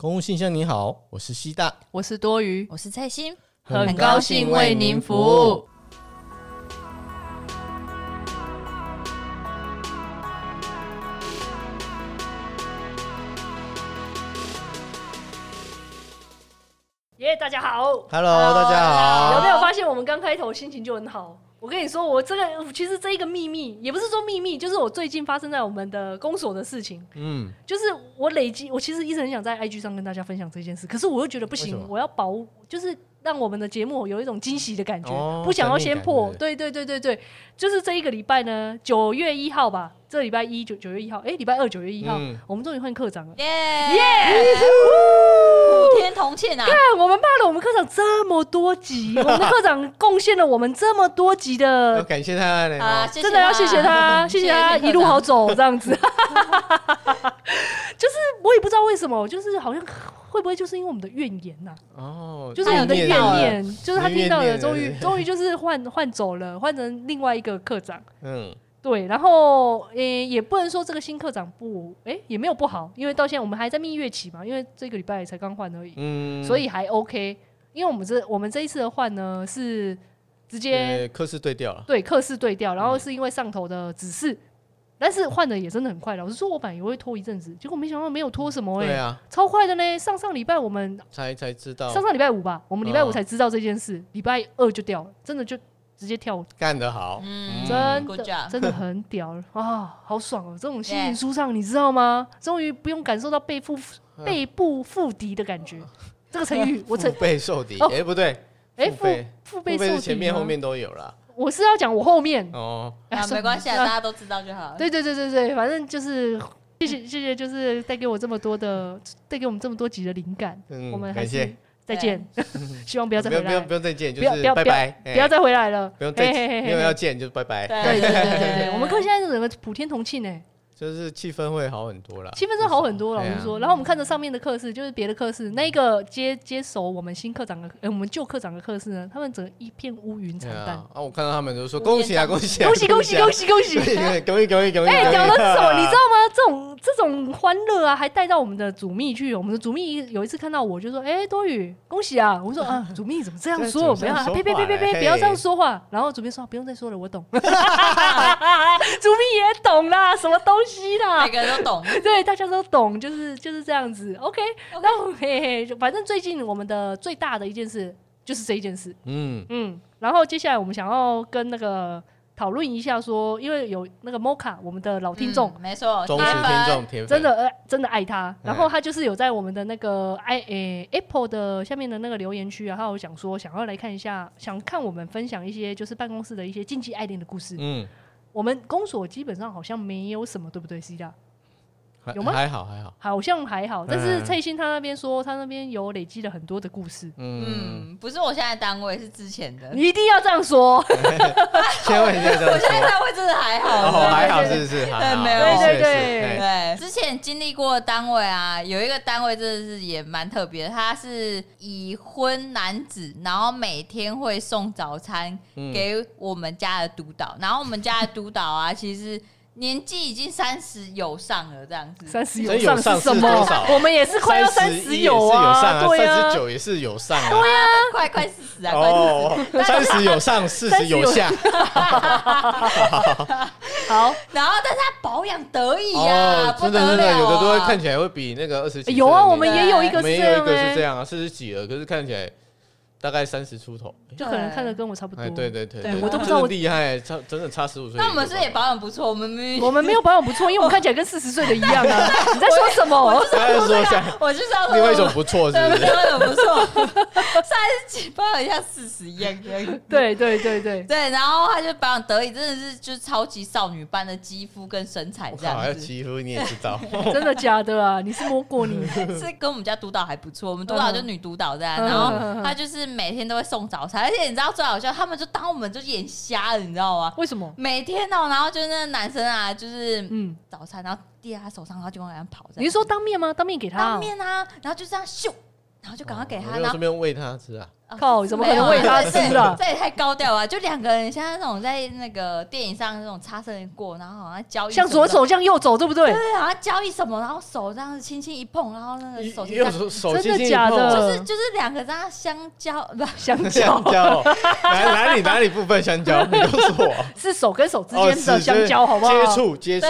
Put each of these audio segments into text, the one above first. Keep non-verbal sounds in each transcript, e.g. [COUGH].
公务信箱，你好，我是西大，我是多余，我是蔡心，很高兴为您服务。耶，yeah, 大家好，Hello，大家好，有没有发现我们刚开头心情就很好？我跟你说，我这个其实这一个秘密也不是说秘密，就是我最近发生在我们的公所的事情。嗯，就是我累积，我其实一直很想在 IG 上跟大家分享这件事，可是我又觉得不行，我要保，就是让我们的节目有一种惊喜的感觉，哦、不想要先破。对对对对对，就是这一个礼拜呢，九月一号吧。这礼拜一九九月一号，哎，礼拜二九月一号，嗯、我们终于换课长了，耶耶！同庆啊！看我们骂了我们科长这么多集，我们的课长贡献了我们这么多集的，[LAUGHS] 感谢他嘞！啊，真的要谢谢他，谢谢他 [LAUGHS] 一路好走这样子。[LAUGHS] 就是我也不知道为什么，就是好像会不会就是因为我们的怨言呐？哦，就是我们的怨念，就是他听到了，终于终于就是换换走了，换成另外一个科长。嗯。对，然后诶，也不能说这个新课长不，诶，也没有不好，因为到现在我们还在蜜月期嘛，因为这个礼拜才刚换而已，嗯，所以还 OK。因为我们这我们这一次的换呢，是直接课室对调了，对，课室对调，然后是因为上头的指示，嗯、但是换的也真的很快。老实说，我本来也会拖一阵子，结果没想到没有拖什么，哎，对啊，超快的呢。上上礼拜我们才才知道，上上礼拜五吧，我们礼拜五才知道这件事，礼、哦、拜二就掉了，真的就。直接跳舞干得好，嗯，真的真的很屌啊，好爽哦！这种心情舒畅，你知道吗？终于不用感受到背负背部负敌的感觉。[LAUGHS] 这个成语我成腹背受敌，哎不对，哎腹腹背受敌前面后面都有了。我是要讲我后面哦，啊 [LAUGHS] 没关系，大家都知道就好。对对对对对，反正就是谢谢谢谢，就是带给我这么多的，带给我们这么多集的灵感。我们还是。再见，[LAUGHS] 希望不要再回来。不用不用再见，就是拜拜，不要再回来了。不用再见，没有要见就拜拜。对对对对对，我们科现在是整个普天同庆呢。就是气氛会好很多了，气氛真的好很多了。我们说，然后我们看着上面的课室，就是别的课室，那个接接手我们新课长的，呃，我们旧课长的课室呢，他们整个一片乌云惨淡。啊，我看到他们都说恭喜啊，恭喜，恭喜恭喜恭喜恭喜，恭喜恭喜恭喜！[LAUGHS] 哎，屌的是什么？你知道吗？这种这种欢乐啊，还带到我们的主秘去。我们的主秘有一次看到我就说：“哎，多雨，恭喜啊！”我说：[LAUGHS] “啊，主秘怎么这样说？不要，呸呸呸呸呸，不要这样说话。”然后主秘说：“不用再说了，我懂。” [LAUGHS] 主秘也懂啦，什么东西啦？都懂，[LAUGHS] 对，大家都懂，就是就是这样子。OK，然后嘿嘿，就反正最近我们的最大的一件事就是这一件事。嗯嗯，然后接下来我们想要跟那个讨论一下，说因为有那个 Moka，我们的老听众，没错，忠实听众，真的呃真的爱他。然后他就是有在我们的那个 i 诶 Apple 的下面的那个留言区啊，他有想说想要来看一下，想看我们分享一些就是办公室的一些禁忌爱恋的故事。嗯，我们公所基本上好像没有什么，对不对，C 大？有吗？还好还好，好像还好。但是蔡欣他那边说，他那边有累积了很多的故事。嗯，不是我现在单位，是之前的。你一定要这样说。千万别这样。我现在单位真的还好，还好是不是？对，没有。对对对对。之前经历过的单位啊，有一个单位真的是也蛮特别的，他是已婚男子，然后每天会送早餐给我们家的督导，然后我们家的督导啊，其实。年纪已经三十有上了，这样子。三十有上是什么？我们也是快要三十有啊，对啊。三十九也是有上啊，对啊，快快四十啊，哦三十有上，四十有下。[LAUGHS] 好，然后但是他保养得意啊，真的真的，有的都会看起来会比那个二十几。有啊，我们也有一个，没有一个是这样啊，四十几了，可是看起来。大概三十出头，就可能看着跟我差不多。对对对，我都不知道我厉害，差真的差十五岁。那我们是也保养不错，我们没我们没有保养不错，因为我 [LAUGHS] 们看起来跟四十岁的一样啊！[LAUGHS] 你在说什么？我就是要说，我就是要说，另外一种不错，是不是？另外一种不错，三十几保养一下四十一样。[LAUGHS] 对对对对对，然后他就保养得宜，真的是就是超级少女般的肌肤跟身材这样子。还有肌肤你也知道？真的假的啊？你是摸过你？是跟我们家督导还不错，我们督导就女督导这样，然后他就是每天都会送。早餐，而且你知道最好笑，他们就当我们就眼瞎了，你知道吗？为什么？每天哦，然后就是那个男生啊，就是嗯，早餐，然后递在他手上，然后就往外面跑。你是说当面吗？当面给他？当面啊，然后就这样咻，然后就赶快给他，然后顺便喂他吃啊。靠！怎么可能喂他吃啊？这也太高调了！就两个人像那种在那个电影上那种擦身而过，然后好像交易，像左手向右走，对不对？对，好像交易什么，然后手这样子轻轻一碰，然后那个手右手手真的假的？就是就是两个这样相交，不相交，相交，哪哪里哪里部分相交？你告诉我，[LAUGHS] 是手跟手之间的相交，好不好？接触接触，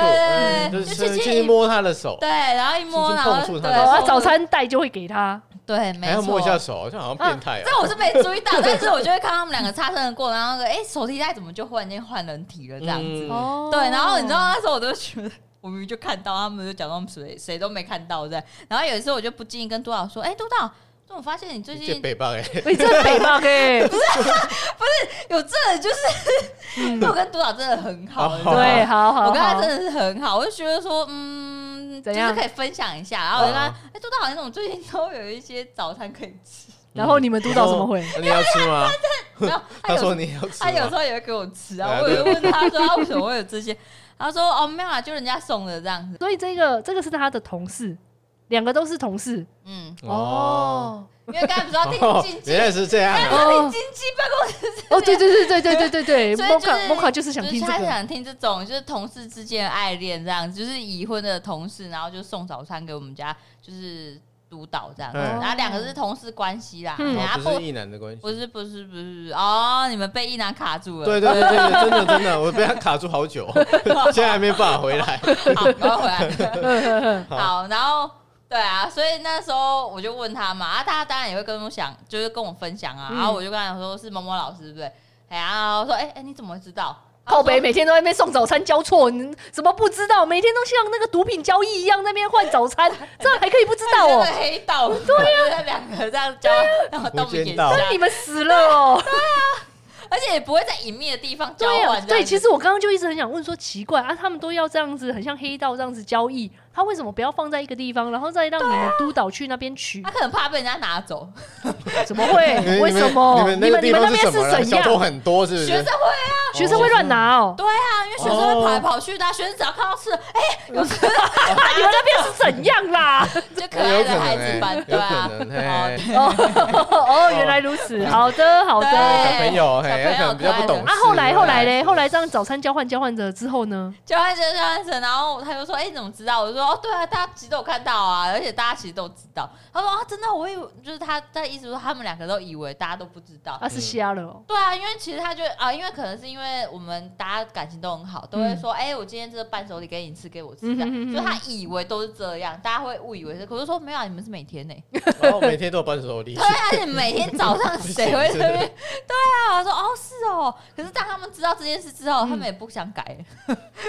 就是轻轻摸他的手，对，然后一摸，然后对，早餐袋就会给他。对，没错。还要摸一下手，好像好像变态。这我是没注意到，[LAUGHS] 但是我就会看他们两个擦身而过，然后哎，手提袋怎么就忽然间换人体了这样子？对，然后你知道那时候我都觉得，我明明就看到，他们就假装谁谁都没看到这样。然后有一次我就不经意跟督导说：“哎，督导，我发现你最近北棒哎，你这北棒哎，[LAUGHS] 不是不是有这就是，[LAUGHS] 我跟督导真的很好，对，好好，我跟他真的是很好，我就觉得说，嗯。”就是可以分享一下，然后我跟他，哎，督导好像我最近都有一些早餐可以吃。[LAUGHS] 然后你们督导怎么会？你要吃吗？[LAUGHS] 然后 [LAUGHS] 他说你要吃，他有时候也会给我吃啊。我就问他说他为什么会有这些？他说哦没有啊，就人家送的这样子。所以这个这个是他的同事，两个都是同事。嗯哦。因为刚才不是要听经济，原来是这样。听经济办公室。哦，对对对对对对对对。所以就是，摩卡就是想听这个。他想听这种，就是同事之间的爱恋这样子，就是已婚的同事，然后就送早餐给我们家，就是督导这样子。然后两个是同事关系啦，不是异男的关系。不是不是不是哦，你们被异男卡住了。对对对对，真的真的，我被他卡住好久，现在还没办法回来。好，快回来。好，然后。对啊，所以那时候我就问他嘛，啊，大家当然也会跟我想，就是跟我分享啊，嗯、然后我就跟他讲说是某某老师，对不对？哎呀，我说，哎哎，你怎么会知道？靠北每天都在那边送早餐交错，你怎么不知道？每天都像那个毒品交易一样在那边换早餐，[LAUGHS] 这样还可以不知道哦？黑道，对呀，两个这样交，[LAUGHS] 然后都不见，那你们死了哦？[LAUGHS] 对啊。而且也不会在隐秘的地方交换。对，其实我刚刚就一直很想问说，奇怪啊，他们都要这样子，很像黑道这样子交易，他为什么不要放在一个地方，然后再让你们督导去那边取？他可能怕被人家拿走。怎么会？[LAUGHS] 为什么？你们你们你们那边是怎样？很多是不是？学生会啊，学生会乱拿哦。对啊，因为学生会跑来跑去的，学生只要看到是，哎，[LAUGHS] 有吃。你们那边是怎样啦？就可爱的孩子班，对啊。[LAUGHS] 哦，原来如此。好的，好的。小朋友。小朋友比较不懂啊。后来后来嘞，后来这样早餐交换交换着之后呢？交换着交换着，然后他就说：“哎，你怎么知道？”我就说：“哦，对啊，大家其实都有看到啊，而且大家其实都知道。”他说：“啊，真的，我以为就是他，他意思说他们两个都以为大家都不知道。”他是瞎了哦。对啊，因为其实他就啊，因为可能是因为我们大家感情都很好，都会说：“哎，我今天这个伴手礼给你吃，给我吃。”这样，所以他以为都是这样，大家会误以为是。可是说没有，啊你们是每天呢。[LAUGHS] 然后每天都有伴手礼。对啊，而且每天早上谁会这边？对啊，我说：“哦，是哦。”可是当他们知道这件事之后，他们也不想改。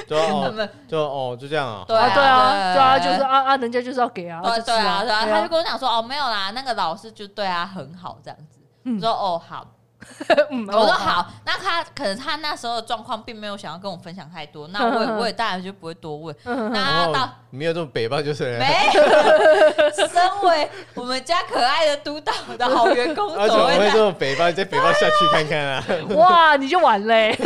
对啊，就哦，就这样啊。对啊，对啊，对啊，就是啊啊，人家就是要给啊。对啊，对啊，他就跟我讲说，哦，没有啦，那个老师就对他很好，这样子。我说哦，好。[LAUGHS] 我说好，那他可能他那时候的状况并没有想要跟我分享太多，那我也 [LAUGHS] 我也当然就不会多问。[LAUGHS] 那到没有这么北吧，就是没有。身为我们家可爱的督导的好员工，怎么会这么北吧？你在北吧下去看看啊！哇，你就完嘞，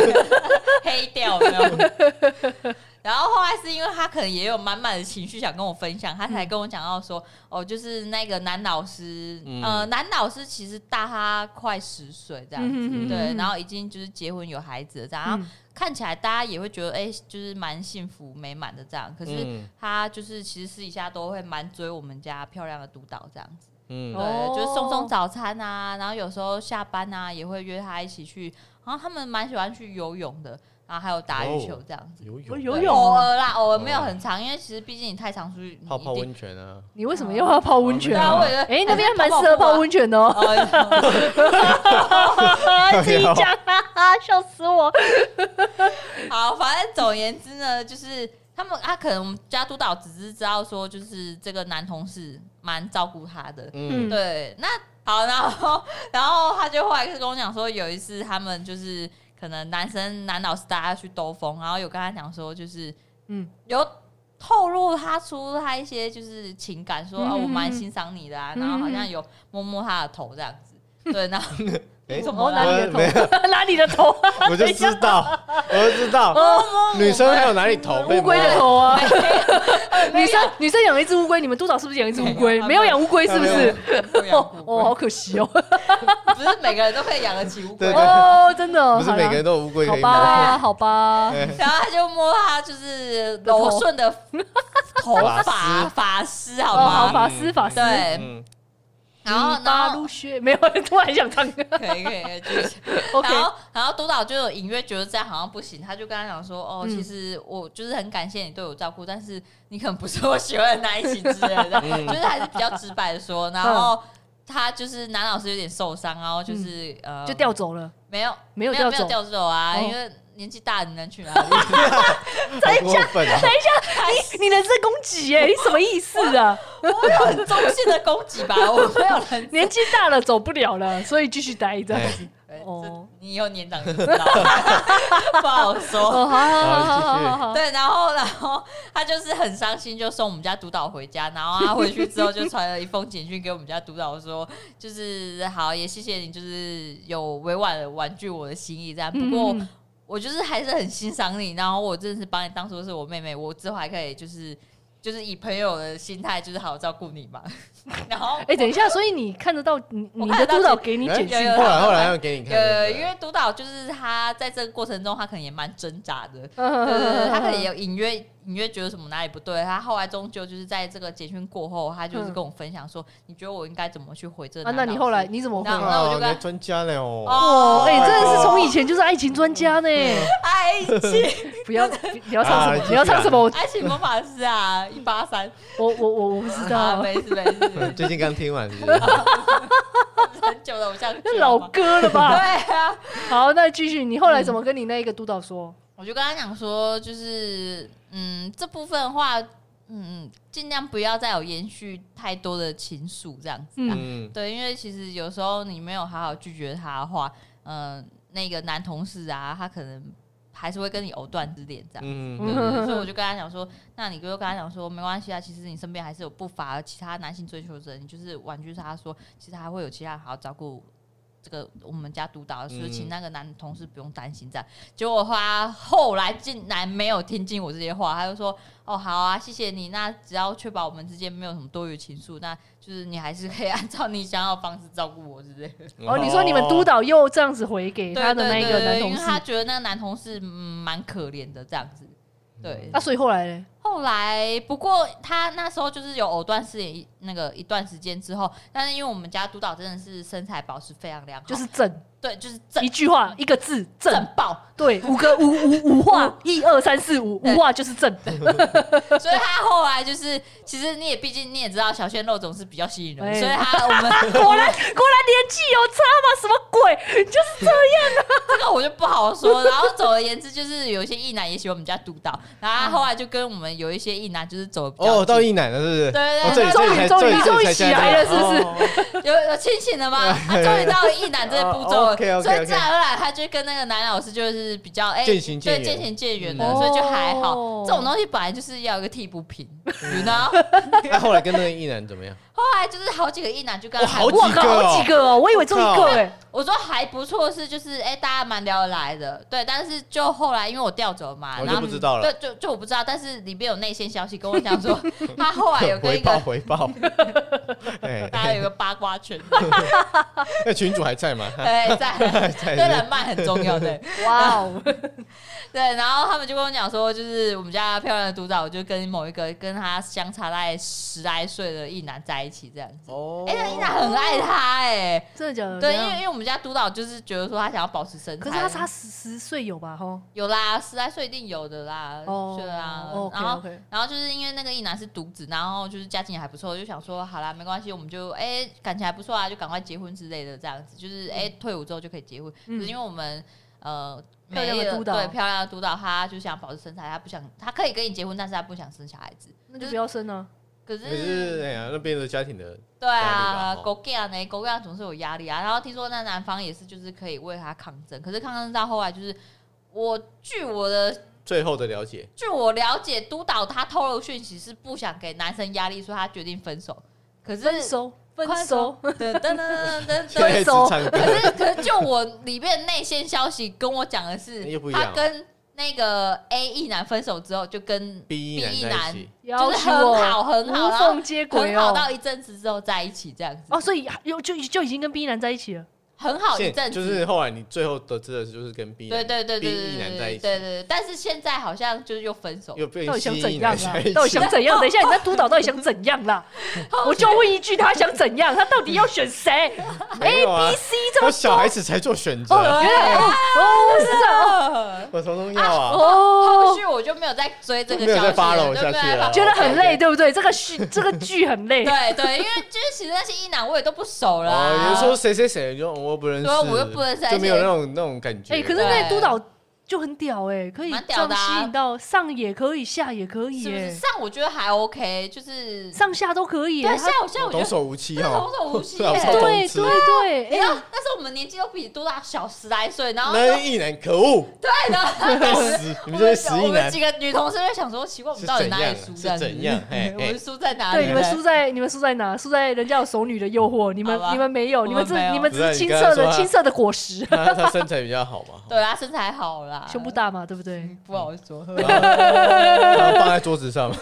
黑掉没有？然后后来是因为他可能也有满满的情绪想跟我分享，他才跟我讲到说，哦，就是那个男老师，呃，男老师其实大他快十岁这样子，对，然后已经就是结婚有孩子了这样，然后看起来大家也会觉得，哎，就是蛮幸福美满的这样。可是他就是其实私底下都会蛮追我们家漂亮的督导这样子，嗯，对，就是送送早餐啊，然后有时候下班啊也会约他一起去，然后他们蛮喜欢去游泳的。然后还有打羽球这样子，游泳，游泳，偶尔啦，偶尔没有很长，因为其实毕竟你太常出去泡泡温泉啊。你为什么又要泡温泉啊？哎，那边还蛮适合泡温泉的哦。自己讲啊，笑死我。好，反正总而言之呢，就是他们，他可能我们家督导只是知道说，就是这个男同事蛮照顾他的。嗯，对。那好，然后然后他就后来跟我讲说，有一次他们就是。可能男生男老师大家去兜风，然后有跟他讲说，就是嗯，有透露他出他一些就是情感，说啊、我蛮欣赏你的啊，然后好像有摸摸他的头这样子，对，然后哎，我 [LAUGHS] 哪里的头？哪里的头？我就知道，我就知道，女生还有哪里头？乌龟的头啊！[LAUGHS] 女生女生养了一只乌龟，你们督导是不是养一只乌龟？没有养乌龟是不是？[LAUGHS] 哦，好可惜哦，不是每个人都可以养得起乌龟哦，真的，不是每个人都有乌龟可以摸。好吧，好吧。然后他就摸他就是柔顺的头发发丝，好吗？发丝发丝，对。然后，然后没有人突然想唱歌，可 [LAUGHS] 以可以，就是 [LAUGHS] OK。然后，然后督导就有隐约觉得这样好像不行，他就跟他讲说：“哦，其实我就是很感谢你对我照顾，但是你可能不是我喜欢的那一型之类的，[LAUGHS] 就是还是比较直白的说。”然后他就是男老师有点受伤，然后就是呃，就调走了，没有没有没有调走啊，因为。年纪大，你能去哪里？等一下，等一下，你你人身攻击哎，你什么意思啊？我有很中性的攻击吧，[LAUGHS] 我没有人年纪大了走不了了，所以继续待这样子。哦，你以后年长就知道，[LAUGHS] 不好说。好好好，对，然后然后他就是很伤心，就送我们家督导回家。然后他回去之后就传了一封简讯给我们家督导，说就是好，也谢谢你，就是有委婉的婉拒我的心意，这样。不过。我就是还是很欣赏你，然后我真的是把你当做是我妹妹，我之后还可以就是就是以朋友的心态，就是好好照顾你嘛。[LAUGHS] 然后，哎，等一下，所以你看得到你你的督导给你简讯，后来后来要给你看，呃，因为督导就是他在这个过程中，他可能也蛮挣扎的，[LAUGHS] 对对对，他可能也有隐约。隐约觉得什么哪里不对，他后来终究就是在这个简讯过后，他就是跟我分享说：“你觉得我应该怎么去回这？”啊，那你后来你怎么回？那我就跟专家了哦。哦，哎，真的是从以前就是爱情专家呢。爱情，[LAUGHS] 不要你要唱什么？你要唱什么？爱情魔法师啊，一八三。我我我我不知道，没事没事。[LAUGHS] 最近刚听完，很久的偶像剧，老歌了吧？[LAUGHS] 对啊。好，那继续，你后来怎么跟你那一个督导说？我就跟他讲说，就是。嗯，这部分的话，嗯嗯，尽量不要再有延续太多的情愫这样子。嗯，对，因为其实有时候你没有好好拒绝他的话，嗯、呃，那个男同事啊，他可能还是会跟你藕断丝连这样子。嗯嗯。[LAUGHS] 所以我就跟他讲说，那你就跟他讲说，没关系啊，其实你身边还是有不乏其他男性追求者，你就是婉拒他说，其实还会有其他好好照顾。这个我们家督导说，请那个男同事不用担心，这样。结果他后来竟然没有听进我这些话，他就说：“哦，好啊，谢谢你。那只要确保我们之间没有什么多余情愫，那就是你还是可以按照你想要的方式照顾我，是不是？” [LAUGHS] 哦，你说你们督导又这样子回给他的那个男同事，因为他觉得那个男同事蛮可怜的，这样子。对，那、啊、所以后来呢？后来不过他那时候就是有藕断丝连那个一段时间之后，但是因为我们家督导真的是身材保持非常良好，就是正。对，就是正一句话一个字正，正爆。对，五个五五五话，[LAUGHS] 一二三四五五话就是正。[LAUGHS] 所以他后来就是，其实你也毕竟你也知道，小鲜肉总是比较吸引人，所以他我们 [LAUGHS] 果然果然年纪有差吗？什么鬼？就是这样啊。这个我就不好说。然后总而言之，就是有一些异男也喜欢我们家督导，然后他后来就跟我们有一些异男就是走哦，到异男了，是不是？对对对，终于终于终于起来了，是不是？有有清醒了吗？他终于到异男这个步骤。所以自然而然，他就跟那个男老师就是比较哎，对，渐行渐远的，所以就还好。这种东西本来就是要一个替补品，你知道？那后来跟那个异男怎么样？[LAUGHS] 后来就是好几个异男就跟他好几个，好几个哦，我以为就一个哎。我说还不错，是就是哎，大家蛮聊得来的，对。但是就后来因为我调走嘛，然后不知道了，对，就就我不知道。但是里面有内线消息跟我讲说，[LAUGHS] 他后来有跟一个回报，[LAUGHS] 大家有个八卦群，[LAUGHS] 那群主还在吗？对，[LAUGHS] 在，对人脉很重要，对。[LAUGHS] 哇哦，对。然后他们就跟我讲说，就是我们家漂亮的督导，就跟某一个跟他相差大概十来岁的异男在一起这样子。哦，哎，那异男很爱他，哎，真的假的？对，因为因为我们家督导就是觉得说他想要保持身材，可是他差十十岁有吧？吼，有啦，十来岁一定有的啦。哦，对啊。然后然后就是因为那个异男是独子，然后就是家境也还不错，就想说好啦，没关系，我们就哎感情还不错啊，就赶快结婚之类的这样子，就是哎退伍之后就可以结婚。可是因为我们呃。漂亮的督导，对漂亮的督导，他就想保持身材，他不想，他可以跟你结婚，但是他不想生小孩子，那就不要生啊。可是，可是哎呀，那边的家庭的，对啊，狗干呢，狗干总是有压力啊。然后听说那男方也是，就是可以为他抗争，可是抗争到后来，就是我据我的最后的了解，据我了解，督导他透露讯息是不想给男生压力，所以他决定分手。可是分手。分手，噔噔噔噔噔，分手。可是可是，就我里面内线消息跟我讲的是，[LAUGHS] 他跟那个 A 一男分手之后，就跟 B 一男就是很好很好，无缝接轨，很好到一阵子之后在一起这样子。哦，所以又就就已经跟 B 一男在一起了。很好一阵子，就是后来你最后得知的就是跟 B 对对对对 B 男在一起，对对对。但是现在好像就是又分手，又变 [LAUGHS] 到底想怎样啊？到底想怎样？等一下你在督导到底想怎样啦？[LAUGHS] 我就问一句，他想怎样？他到底要选谁？[LAUGHS] A B C 这么小孩子才做选择，哦，是啊，我从中要啊。哦，后续我就没有再追这个，没有再 follow 下去了，觉得很累，对不对？这个剧这个剧很累，对对，因为就是其实那些一男我也都不熟了。哦，有时候谁谁谁就我不认识，我又不认识，就没有那种那种感觉。哎，可是在督导。就很屌哎，可以这样吸引到上也可以，下也可以哎。上我觉得还 OK，就是上下都可以。对，下我下我觉得童叟无欺哈，童叟无欺。[LAUGHS] 对对对，哎呀，但是我们年纪都比多大小十来岁，然后那异男可恶。对的，[LAUGHS] 你们这些死异男。我们几个女同事在想说，奇怪，我们到底哪里输？是怎样？哎我们输在哪里？对，你们输在你们输在哪？输在人家有熟女的诱惑，你们你们没有，你们只你们只是青涩的青涩的果实。[LAUGHS] 他身材比较好嘛？对啊，身材好啦，胸部大嘛，对不对？不好说，放在桌子上。[LAUGHS]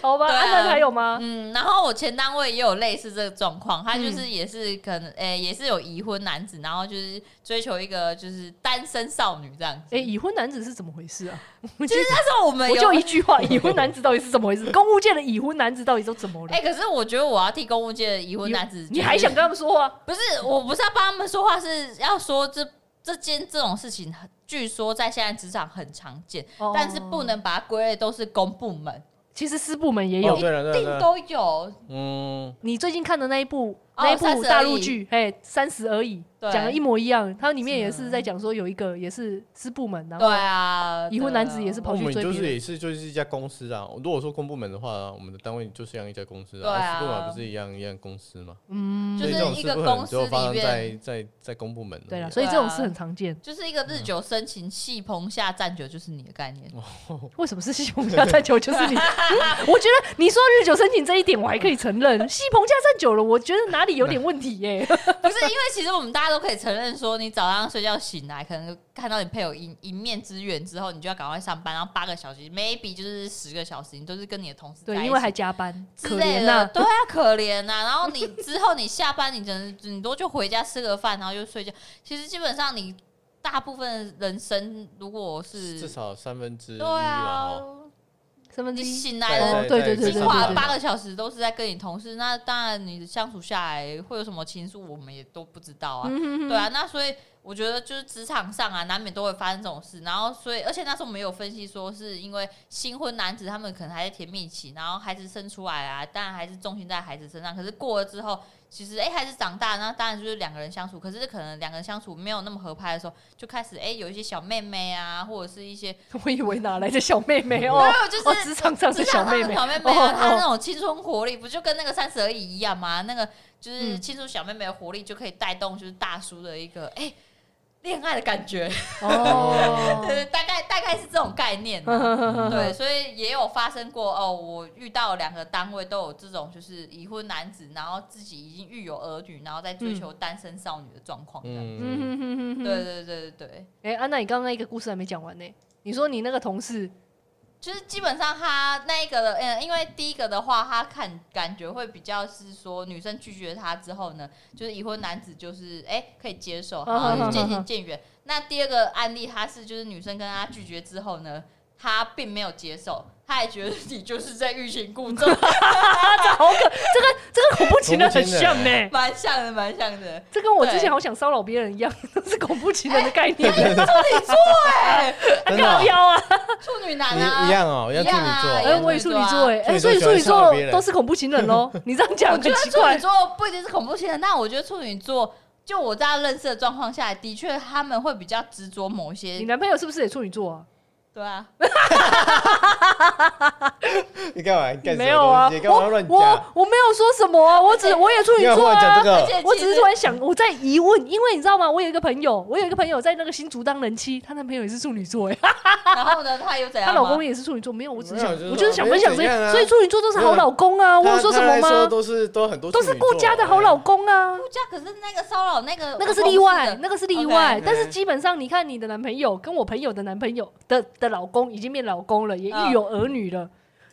好吧，安南还有吗？嗯，然后我前单位也有类似这个状况，他就是也是可能，诶，也是有已婚男子，然后就是追求一个就是单身少女这样子。哎，已婚男子是怎么回事啊？[LAUGHS] 其实那时候我们我就一句话，已婚男子到底是怎么回事？公务界的已婚男子到底都怎么了？哎，可是我觉得我要替公务界的已婚男子，你还想跟他们说话？不是，我不是要帮他们说话，是要说这。这件这种事情，据说在现在职场很常见，哦、但是不能把它归类都是公部门，其实私部门也有，哦、对了对了对了一定都有。嗯，你最近看的那一部？那一部大陆剧，哎，三十而已，讲的一模一样。它里面也是在讲说，有一个也是私部门，然后对啊，已婚男子也是跑去追。就是也是就是一家公司啊。如果说公部门的话，我们的单位就是像一家公司啊。私部门不是一样一样公司嘛？嗯，就是一个公司里面在在在公部门。对啊，所以这种事很常见。就是一个日久生情，戏棚下站久就是你的概念。[LAUGHS] [LAUGHS] 为什么是戏棚下站久就是你？我觉得你说日久生情这一点我还可以承认，戏棚下站久了，我觉得哪里有点问题耶？[LAUGHS] 不是，因为其实我们大家都可以承认，说你早上睡觉醒来，可能看到你配偶一一面之缘之后，你就要赶快上班，然后八个小时，maybe 就是十个小时，你都是跟你的同事在一起，对，因为还加班之类的，对啊，可怜呐。然后你之后你下班，你只能顶多就回家吃个饭，然后就睡觉。其实基本上你大部分人生，如果是至少三分之一，对啊。你醒来了，对对对，精华八个小时都是在跟你同事，那当然你相处下来会有什么情愫，我们也都不知道啊，对啊，那所以。我觉得就是职场上啊，难免都会发生这种事。然后，所以，而且那时候我们有分析说，是因为新婚男子他们可能还在甜蜜期，然后孩子生出来啊，当然还是重心在孩子身上。可是过了之后，其实哎，孩子长大，那当然就是两个人相处。可是可能两个人相处没有那么合拍的时候，就开始哎有一些小妹妹啊，或者是一些 [LAUGHS] 我以为哪来的小妹妹哦，没有就是职场上的小妹妹，小妹妹啊，她那种青春活力，不就跟那个三十而已一样吗？那个就是青春小妹妹的活力就可以带动就是大叔的一个哎。恋爱的感觉哦，[LAUGHS] 对，大概大概是这种概念，[LAUGHS] 对，所以也有发生过哦。我遇到两个单位都有这种，就是已婚男子，然后自己已经育有儿女，然后在追求单身少女的状况，嗯嗯嗯。嗯对对对对对。哎，安娜，你刚刚一个故事还没讲完呢。你说你那个同事。就是基本上他那一个的，嗯，因为第一个的话，他看感觉会比较是说女生拒绝他之后呢，就是已婚男子就是哎、欸、可以接受，然后渐行渐远。那第二个案例，他是就是女生跟他拒绝之后呢，他并没有接受。他还觉得你就是在欲擒故纵，[LAUGHS] 这好可，这个这个恐怖情人很像呢，蛮像的，蛮像的。这跟我之前好想骚扰别人一样，都是恐怖情人的概念。处女座哎，高腰啊，处女男啊，一样哦，一样处女座。哎，我也处女座哎，哎，所以处女座都是恐怖情人喽？[LAUGHS] 你这样讲很奇怪。处女座不一定是恐怖情人，但我觉得处女座，就我在认识的状况下，的确他们会比较执着某些。你男朋友是不是也处女座啊？对啊。[LAUGHS] 你干嘛？你干什么？没有啊，你干嘛乱讲？我我没有说什么啊，我只我也处女座啊。我只是突然想，我在疑问，因为你知道吗？我有一个朋友，我有一个朋友在那个新竹当人妻，她男朋友也是处女座哎。[LAUGHS] 然后呢，她有怎样？她老公也是处女座，没有，我只是想，我就是想分享这个，所以处女座都是好老公啊。我有说什么吗？都是都很多，都是顾家的好老公啊。顾家可是那个骚扰那个，那个是例外，那个是例外。但是基本上，你看你的男朋友跟我朋友的男朋友的的老公已经变老公了，也育有儿女了。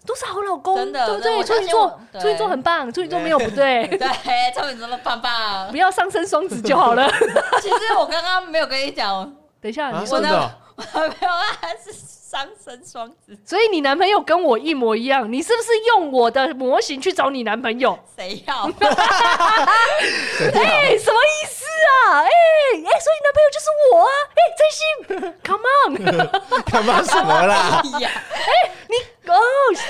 都是好老公，对不对？处女座，处女座很棒，处女座没有不对。[LAUGHS] 对，处女座都棒棒，不要上升双子就好了。[LAUGHS] 其实我刚刚没有跟你讲，[LAUGHS] 等一下，你说的，我男朋友还是上升双子，所以你男朋友跟我一模一样，你是不是用我的模型去找你男朋友？谁要？[LAUGHS] 哎，什么意思啊？哎哎，所以男朋友就是我啊！哎，真心，Come on，Come on [LAUGHS] 什么啦？哎，你。哦，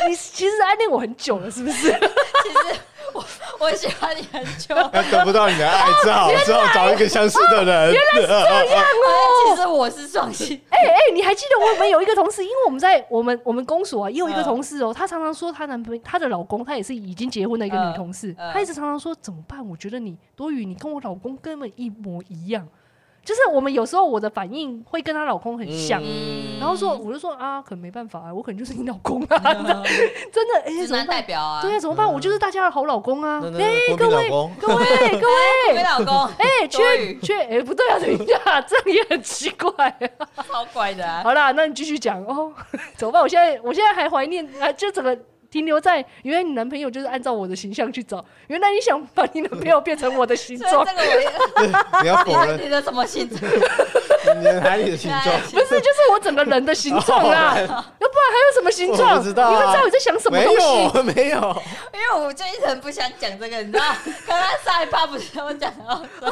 你其实暗恋我很久了，是不是？[LAUGHS] 其实我我喜欢你很久，[LAUGHS] 得不到你的爱，只好只好找一个相似的人。原来是这样哦。[LAUGHS] 其实我是双性。[LAUGHS] 哎哎，你还记得我们有一个同事？因为我们在我们我们公所啊，也有一个同事哦，她常常说她男朋友她的老公，她也是已经结婚的一个女同事，她一直常常说怎么办？我觉得你多余，你跟我老公根本一模一样。就是我们有时候我的反应会跟她老公很像，然后说我就说啊，可能没办法啊，我可能就是你老公啊，[LAUGHS] 真的哎，怎么代表啊？对啊，怎么办？我就是大家的好老公啊！哎，各位各位各位，没老公哎，[LAUGHS] 缺缺哎，不对啊，等一下，[LAUGHS] 这样也很奇怪，好怪的。好啦，那你继续讲哦，怎么办？我现在我现在还怀念啊，就整个。停留在原来你男朋友就是按照我的形象去找，原来你想把你男朋友变成我的形状。[LAUGHS] 这个我你要否认你的什么形状？你的哪里的形状？不是，就是我整个人的形状啊！要不然还有什么形状？不知道，你们知道我在想什么东西？没有，没有。因为我就一直很不想讲这个，你知道？刚刚上一趴不是我讲的哦，难怪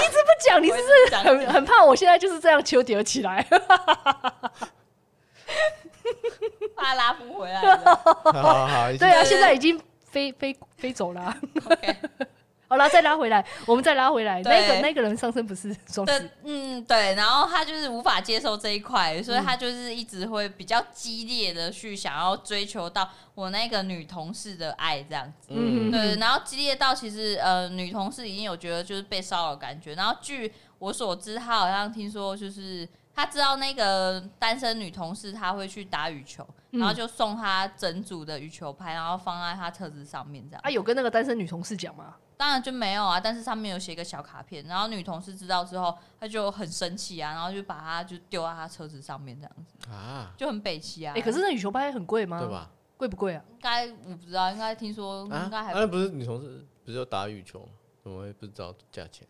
你一直不讲，你是不是很很怕我现在就是这样丘叠起来？[LAUGHS] 怕拉不回来。[LAUGHS] 好好，对啊，现在已经飞飞飞走了。OK，[LAUGHS] 好了，再拉回来，我们再拉回来。那个那个人上身不是双子，嗯，对。然后他就是无法接受这一块，所以他就是一直会比较激烈的去想要追求到我那个女同事的爱这样子。嗯，对。然后激烈到其实呃，女同事已经有觉得就是被骚扰的感觉。然后据我所知，他好像听说就是。他知道那个单身女同事，他会去打羽球，嗯、然后就送他整组的羽球拍，然后放在他车子上面这样。他、啊、有跟那个单身女同事讲吗？当然就没有啊，但是上面有写一个小卡片，然后女同事知道之后，她就很生气啊，然后就把他就丢在她车子上面这样子啊，就很北七啊。哎、欸，可是那羽球拍很贵吗？对吧？贵不贵啊？应该我不知道，应该听说应该还、啊啊、不是女同事，不是要打羽球吗，怎么会不知道价钱？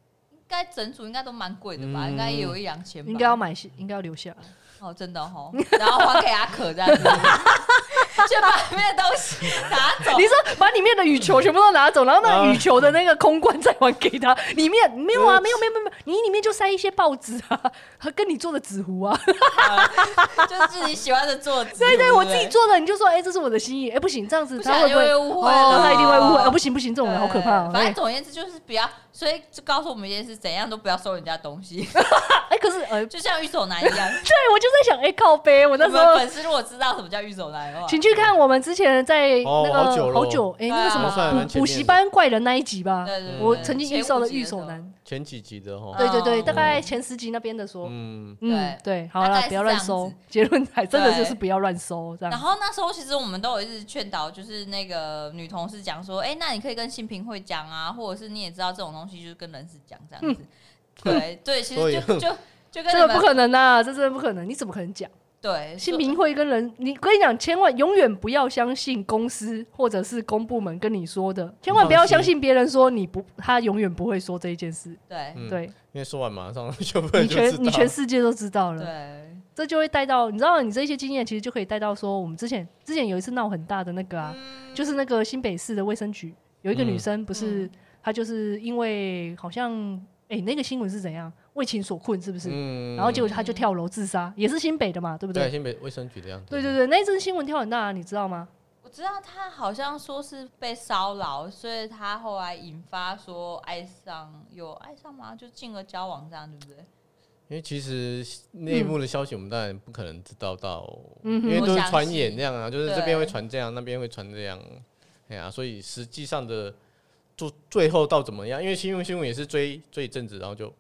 应该整组应该都蛮贵的吧？应该也有一两千吧。应该要买，应该要留下来。哦，真的哦，[LAUGHS] 然后还给阿可这样子，[LAUGHS] 就把里面的东西拿走。你说把里面的羽球全部都拿走，然后那个羽球的那个空罐再还给他？[LAUGHS] 里面没有啊，没有没有没有没有，你里面就塞一些报纸啊，和跟你做的纸糊啊，就是自己喜欢的做纸。对对，我自己做的，你就说哎，这是我的心意。哎，不行，这样子他会不会误会？他一定会误会。不行不行，这种人好可怕。反正总而言之就是比较。所以就告诉我们一件事：怎样都不要收人家东西。[LAUGHS] 哎，可是呃，[LAUGHS] 就像玉手男一样。[LAUGHS] 对，我就在想，哎，靠背。我那时候粉丝如果知道什么叫玉手男的话，请去看我们之前在那个好久哎，那个什么补补习班怪人那一集吧。对对，我曾经遇到了玉手男。前几集的哈。对对对，大概前十集那边的说。嗯嗯，对，好了，不要乱收。[LAUGHS] 结论还真的就是不要乱收这样。然后那时候其实我们都有一直劝导，就是那个女同事讲说，哎，那你可以跟性平会讲啊，或者是你也知道这种东西就是跟人事。讲这样子，[LAUGHS] 对对，其实就就就跟这个不可能啊，这真的不可能，你怎么可能讲？对，性平会跟人，你跟你讲，千万永远不要相信公司或者是公部门跟你说的，千万不要相信别人说你不，他永远不会说这一件事。对对，因为说完马上 [LAUGHS] 就你全你全世界都知道了。对，这就会带到，你知道，你这些经验其实就可以带到说，我们之前之前有一次闹很大的那个啊，就是那个新北市的卫生局有一个女生，不是她就是因为好像。哎、欸，那个新闻是怎样？为情所困是不是？嗯、然后结果他就跳楼自杀，也是新北的嘛，对不对？对，新北卫生局的样子。对对对，那一阵新闻跳很大，啊你知道吗？我知道他好像说是被骚扰，所以他后来引发说爱上有爱上吗？就进而交往这样，对不对？因为其实内幕的消息我们当然不可能知道到，嗯、因为都是传言这样啊，就是这边会传这样，那边会传这样，哎呀、啊，所以实际上的就最后到怎么样？因为新闻新闻也是追追一阵子，然后就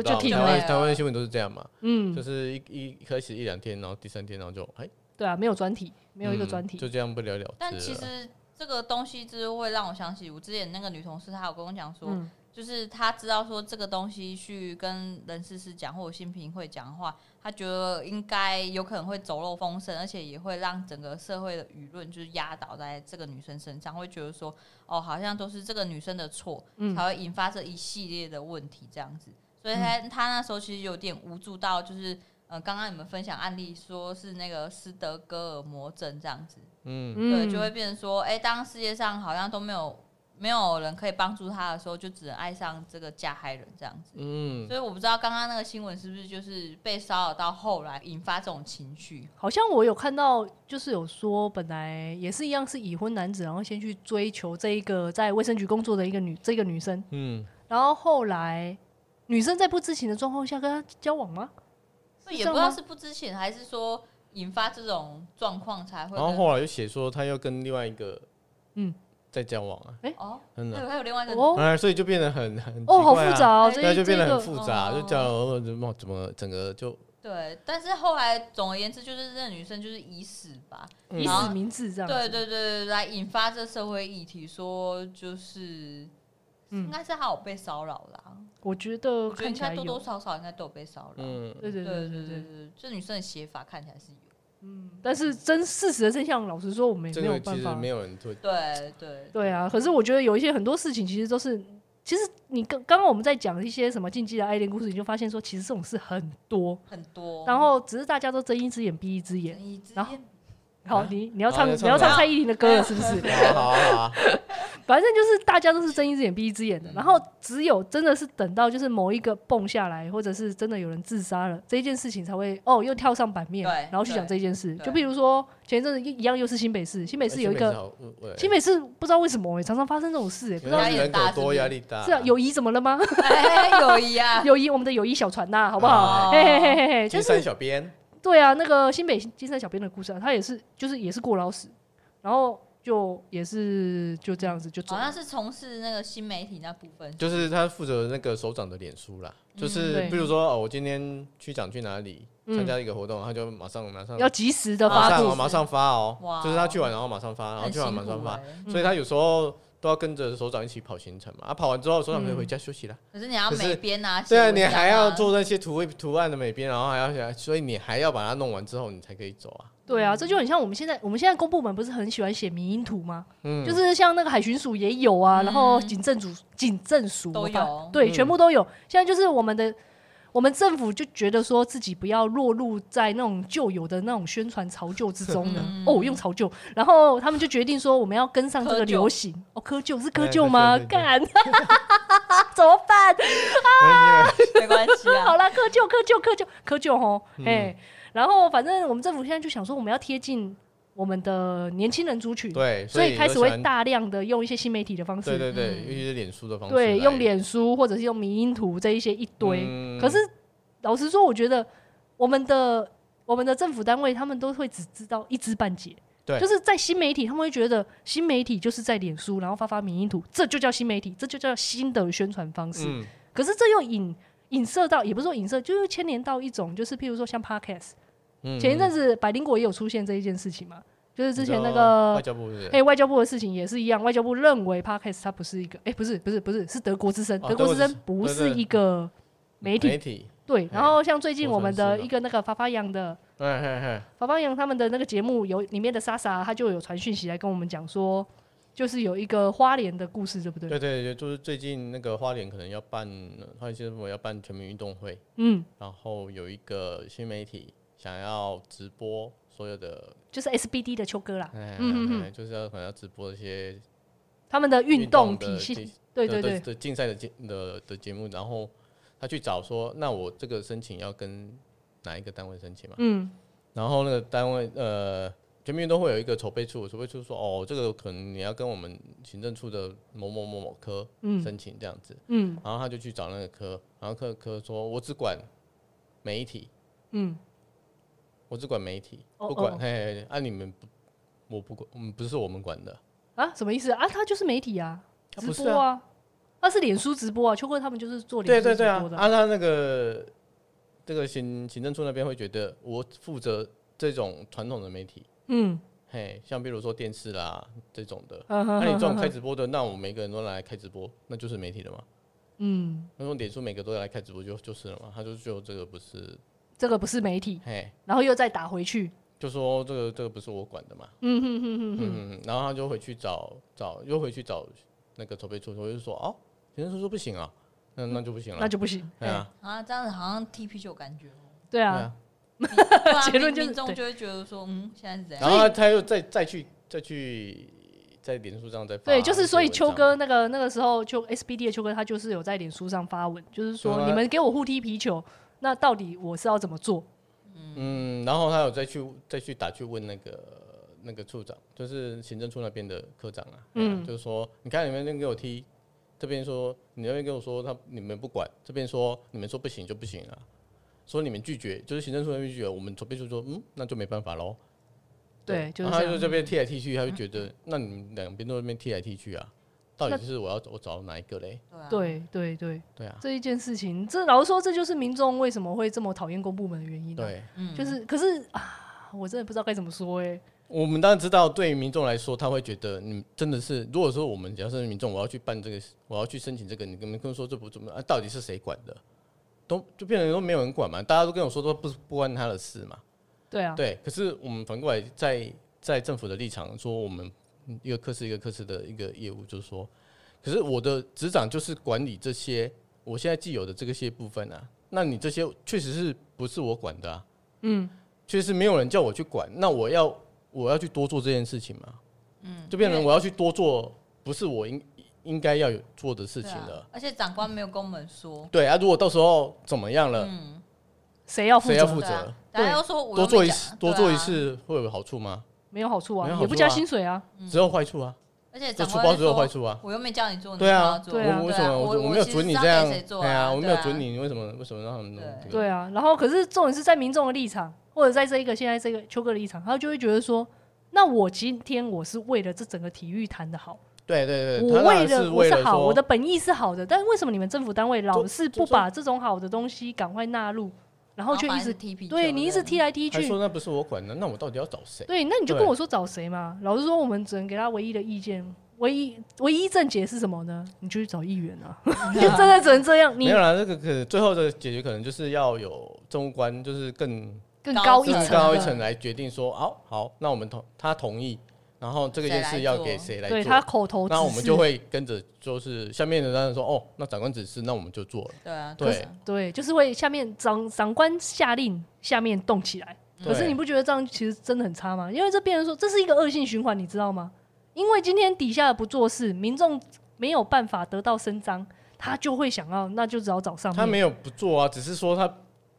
就就停了。台湾台湾新闻都是这样嘛，嗯，就是一一,一开始一两天，然后第三天然后就哎，对啊，没有专题，没有一个专题、嗯，就这样不了了之。但其实这个东西就是会让我想起我之前那个女同事，她有跟我讲说。嗯就是她知道说这个东西去跟人事师讲或者新评会讲的话，她觉得应该有可能会走漏风声，而且也会让整个社会的舆论就是压倒在这个女生身上，会觉得说哦，好像都是这个女生的错，才会引发这一系列的问题这样子。所以他他那时候其实有点无助到，就是呃，刚刚你们分享案例说是那个斯德哥尔摩症这样子，嗯，对，就会变成说，哎，当世界上好像都没有。没有人可以帮助他的时候，就只能爱上这个加害人这样子。嗯，所以我不知道刚刚那个新闻是不是就是被骚扰到后来引发这种情绪。好像我有看到，就是有说本来也是一样是已婚男子，然后先去追求这一个在卫生局工作的一个女这个女生。嗯，然后后来女生在不知情的状况下跟他交往吗？也不知道是不知情还是说引发这种状况才会。然后后来又写说他又跟另外一个嗯。在交往啊？哎哦，真的，还有另外一个哦，哎，所以就变得很很哦，好复杂哦，那就变得很复杂，就叫怎么怎么整个就对。但是后来总而言之，就是这个女生就是以死吧，以死明志这样。对对对，来引发这社会议题，说就是应该是他有被骚扰啦。我觉得看起来多多少少应该都有被骚扰。嗯，对对对对对对，这女生的写法看起来是有。嗯，但是真事实的真相，老实说，我们也没有办法。没有人对。对对对啊！可是我觉得有一些很多事情，其实都是，其实你刚刚刚我们在讲一些什么禁忌的爱恋故事，你就发现说，其实这种事很多很多。然后只是大家都睁一只眼闭一只眼。然后，好，你你要唱你要唱蔡依林的歌了，是不是？好好。[LAUGHS] 反正就是大家都是睁一只眼闭一只眼的，然后只有真的是等到就是某一个蹦下来，或者是真的有人自杀了，这件事情才会哦又跳上版面，然后去讲这件事。就比如说前一阵子一样又是新北市，新北市有一个新北市不知道为什么常常发生这种事，不知道人口多压力大。是啊，友谊怎么了吗？友谊啊，[LAUGHS] 友谊，我们的友谊小船呐，好不好？嘿嘿嘿嘿，金山小编。对啊，那个新北金山小编的故事啊，他也是就是也是过劳死，然后。就也是就这样子就走，好像是从事那个新媒体那部分，就是他负责那个首长的脸书啦，就是比如说哦，我今天区长去哪里参加一个活动，他就马上马上要及时的发，马上发哦，就是他去完然后马上发，然后去完马上发，所以他有时候都要跟着首长一起跑行程嘛，啊，跑完之后首长可以回家休息了。可是你要美编啊，对啊，你还要做那些图图案的美编，然后还要所以你还要把它弄完之后，你才可以走啊。对啊，这就很像我们现在，我们现在公部门不是很喜欢写迷因图吗？嗯，就是像那个海巡署也有啊，然后警政署、警政署都有，对，全部都有。现在就是我们的，我们政府就觉得说自己不要落入在那种旧有的那种宣传潮旧之中的哦，用潮旧，然后他们就决定说我们要跟上这个流行。哦，窠臼是窠臼吗？干，[LAUGHS] 怎么办啊？[LAUGHS] 没关系啊，[LAUGHS] 好了，窠臼，窠臼，窠臼，窠臼吼，哎。然后，反正我们政府现在就想说，我们要贴近我们的年轻人族群，对，所以开始会大量的用一些新媒体的方式，对对对，尤其是脸书的方式，对，用脸书或者是用迷音图这一些一堆。嗯、可是老实说，我觉得我们的我们的政府单位他们都会只知道一知半解，对，就是在新媒体，他们会觉得新媒体就是在脸书，然后发发迷音图，这就叫新媒体，这就叫新的宣传方式。嗯、可是这又引引射到，也不是说引射，就是牵连到一种，就是譬如说像 Podcast。前一阵子百灵果也有出现这一件事情嘛，就是之前那个外交部哎，外交部的事情也是一样，外交部认为 Podcast 它不是一个，哎，不是不是不是，是德国之声，德国之声不是一个媒体，媒体对。然后像最近我们的一个那个法发扬的，法发扬他们的那个节目有里面的莎莎，他就有传讯息来跟我们讲说，就是有一个花莲的故事，对不对？对对对，就是最近那个花莲可能要办，花莲县政府要办全民运动会，嗯，然后有一个新媒体。想要直播所有的，就是 SBD 的秋哥啦，嗯嗯嗯，就是要可能要直播一些他们的运动体系，对对对。的竞赛的节的的节目，然后他去找说，那我这个申请要跟哪一个单位申请嘛？嗯，然后那个单位呃，全民运动会有一个筹备处，筹备处说，哦，这个可能你要跟我们行政处的某某某某科申请这样子，嗯，然后他就去找那个科，然后科科说我只管。媒体，嗯，我只管媒体，哦不管哦嘿，啊你们不，我不管，嗯，不是我们管的，啊，什么意思啊？他就是媒体啊，直他不是播啊，他是脸书直播啊。秋哥他们就是做脸书对对直播的，对啊，啊他那个这个行行政处那边会觉得我负责这种传统的媒体，嗯，嘿，像比如说电视啦这种的，那那你这种开直播的，那我每个人都来开直播，那就是媒体了嘛。嗯，那种脸书每个都来开直播就就是了嘛，他就就这个不是，这个不是媒体，嘿，然后又再打回去，就说这个这个不是我管的嘛，嗯哼哼哼哼，嗯，然后他就回去找找又回去找那个筹备处，我就说哦，行政处说不行啊，那那就不行了，那就不行，对啊，啊，这样子好像 TP 就有感觉哦。对对啊，[LAUGHS] 结论就是就会觉得说，嗯，现在是怎样？然后他他又再再去再去在脸书上再发对，就是所以秋哥那个那个时候就 SBD 的秋哥他就是有在脸书上发文，就是说你们给我互踢皮球，那到底我是要怎么做？嗯，然后他有再去再去打去问那个那个处长，就是行政处那边的科长啊，嗯，就是说你看你们那边给我踢，这边说你那边跟我说他你们不管，这边说你们说不行就不行了，说你们拒绝，就是行政处那边拒绝，我们这边就说嗯那就没办法喽，对，就是他就这边踢来踢去，他就觉得那你们两边都在那边踢来踢去啊，到底是我要我找哪一个嘞？对啊，对对对，啊，这一件事情，这老实说，这就是民众为什么会这么讨厌公部门的原因、啊。，对。嗯就是可是啊，我真的不知道该怎么说哎、我们当然知道，对于民众来说，他会觉得你真的是，如果说我们假设是民众，我要去办这个，我要去申请这个，你跟跟我说这不怎么啊？到底是谁管的？都就变成都没有人管嘛，大家都跟我说都不不关他的事嘛。对啊，对，可是我们反过来在在政府的立场说，我们一个科室一个科室的一个业务，就是说，可是我的职掌就是管理这些我现在既有的这个些部分啊，那你这些确实是不是我管的啊？嗯，确实没有人叫我去管，那我要我要去多做这件事情嘛？嗯，就变成我要去多做，不是我应应该要有做的事情了。而且长官没有跟我们说，对啊，如果到时候怎么样了，谁要负责？谁要负责对啊？大家又说我多做一次，多做一，次会有好处吗？没有好处啊，也不加薪水啊。只有坏处啊，而且出包只有坏说，处啊。我又没叫你做，对啊，你对啊我为什么我我我没有准你这样？对啊，我没有准你。你，为什么为什么让他们弄对啊，然后可是重点是在民众的立场，或者在这一个现在这个秋哥的立场，他就会觉得说，那我今天我是为了这整个体育谈的好，对对对，我为了我是好，我的本意是好的，但是为什么你们政府单位老是是不把这种好的东西赶快纳入，然后却一直踢皮球，对你一直踢来踢去还说，那不是我管的，那我到底要找谁？对，那你就跟我说找谁嘛？老实说，我们只能给他唯一的意见，唯一唯一正解是什么呢？你就去找议员啊，[LAUGHS] 就真的只能这样。你没有啦，这个可最后的解决可能就是要有政务官，就是更更高一层更层，高一层来决定说，好好，那我们同他同意，然后这个件事要给谁来对他，口头，那我们就会跟着，就是下面的人说，哦，那长官指示，那我们就做了。对啊，对对，就是会下面长长官下令，下面动起来。可是你不觉得这样其实真的很差吗？因为这变成说这是一个恶性循环，你知道吗？因为今天底下的不做事，民众没有办法得到伸张，他就会想要，那就只好找上面。他没有不做啊，只是说他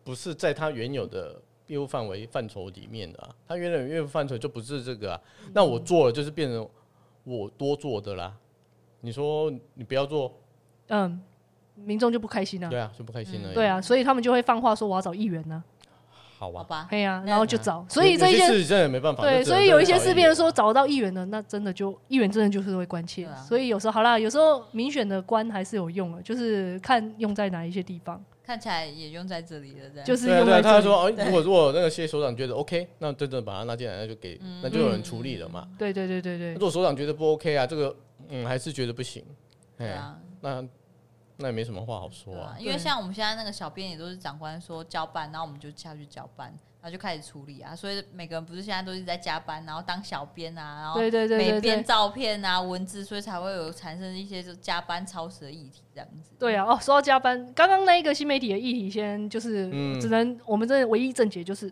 不是在他原有的业务范围范畴里面的啊，他原来业务范畴就不是这个啊。那我做了就是变成我多做的啦。你说你不要做，嗯，民众就不开心了、对啊，就不开心了。对啊，所以他们就会放话说我要找议员呢、好吧。好吧，对呀、啊然后就找，所以这一件事真的没办法。对，所以有一些事变成说找到议员的，那真的就议员真的就是会关切。啊所以有时候好啦，有时候民选的官还是有用的，就是看用在哪一些地方，看起来也用在这里了，这样。就是对啊对。他说，哎，如果如果那个谢首长觉得 OK，那真的把他拉进来，那就给，那就有人处理了嘛。对对对对对。如，果首长觉得不 OK 啊，这个嗯还是觉得不行，哎，对啊，那那也没什么话好说啊，。因为像我们现在那个小编也都是长官说交办，然后我们就下去交办，然后就开始处理啊。所以每个人不是现在都是在加班，然后当小编啊，然后对对对每对对，编照片啊、文字，所以才会有产生一些就加班超时的议题这样子。对啊。哦，说到加班，刚刚那一个新媒体的议题，先就是嗯只能我们这唯一正解就是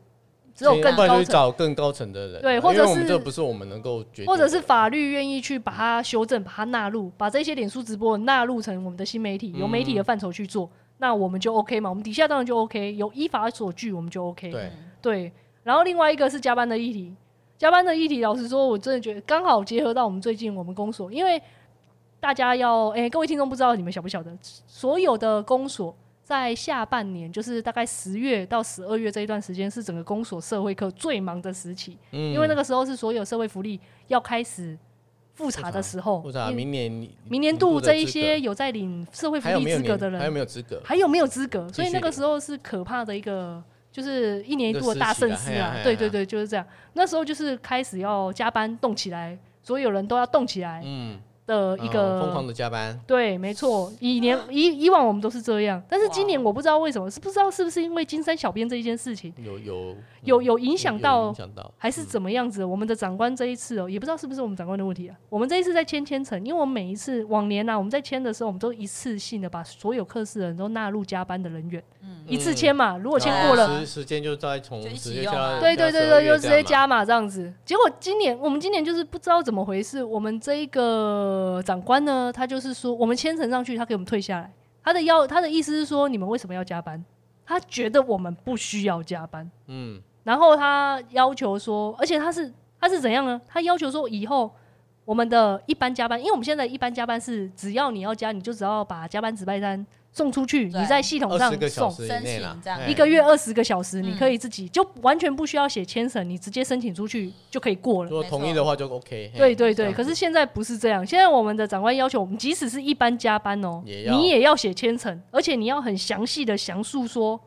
只有更高层。找更高层的人啊，对或者我们是这不是我们能够决定，或者是法律愿意去把它修正、把它纳入，把这些脸书直播纳入成我们的新媒体，由媒体的范畴去做，那我们就 OK 嘛？我们底下当然就 OK，有依法所据，我们就 OK。对，对，然后另外一个是加班的议题，加班的议题，老实说，我真的觉得刚好结合到我们最近我们公所，因为大家要，哎、各位听众不知道你们晓不晓得，所有的公所在下半年，就是大概十月到十二月这一段时间，是整个公所社会课最忙的时期，嗯，因为那个时候是所有社会福利要开始复查的时候。复查明年明年度这一些有在领社会福利资格的人，还有没有资格？还有没有资格？所以那个时候是可怕的一个，就是一年一度的大盛事啊！对对对，就是这样。那时候就是开始要加班动起来，所有人都要动起来。嗯。的一个疯狂的加班，对，没错。以年 [GASPS] 以以往我们都是这样，但是今年我不知道为什么，是不知道是不是因为金山小编这一件事情有有有有影响到，还是怎么样子？我们的长官这一次哦，也不知道是不是我们长官的问题啊。我们这一次在签签成，因为我们每一次往年啊，我们在签的时候，我们都一次性的把所有科室的人都纳入加班的人员，嗯一次签嘛。如果签过了，时时间就再从直接加，对对对对，就直接加嘛，这样子。结果今年我们今年就是不知道怎么回事，我们这一个长官呢。他就是说，我们签呈上去，他给我们退下来。他的要，他的意思是说，你们为什么要加班？他觉得我们不需要加班。嗯，然后他要求说，而且他是他是怎样呢？他要求说，以后我们的一般加班，因为我们现在一般加班是，只要你要加，你就只要把加班值班单。送出去，你在系统上送。申请这样，一个月二十个小时，你可以自己就完全不需要写签审，你直接申请出去就可以过了。如果同意的话就 OK。对对对，可是现在不是这样，现在我们的长官要求我们，即使是一般加班哦，你也要写签审，而且你要很详细的详述说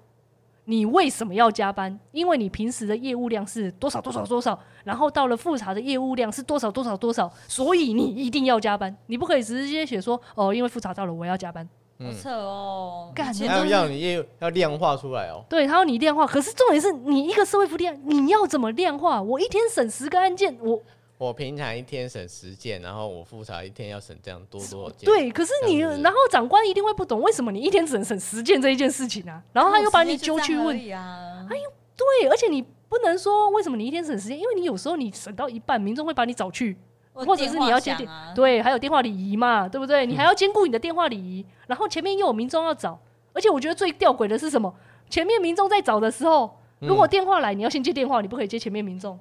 你为什么要加班，因为你平时的业务量是多少多少多少，然后到了复查的业务量是多少多少多少，所以你一定要加班，你不可以直接写说哦，因为复查到了我要加班。好扯哦，干，他要要你业要量化出来哦。对，他要你量化，可是重点是你一个社会福利案，你要怎么量化？我一天审十个案件，我我平常一天审十件，然后我复查一天要审这样多多少件？对，可是你然后长官一定会不懂，为什么你一天只能审十件这一件事情啊？然后他又把你揪去问，哎呦，对，而且你不能说为什么你一天审十件，因为你有时候你审到一半，民众会把你找去。或者是你要接电，对，还有电话礼仪嘛，对不对？你还要兼顾你的电话礼仪，然后前面又有民众要找，而且我觉得最吊诡的是什么？前面民众在找的时候，如果电话来，你要先接电话，你不可以接前面民众。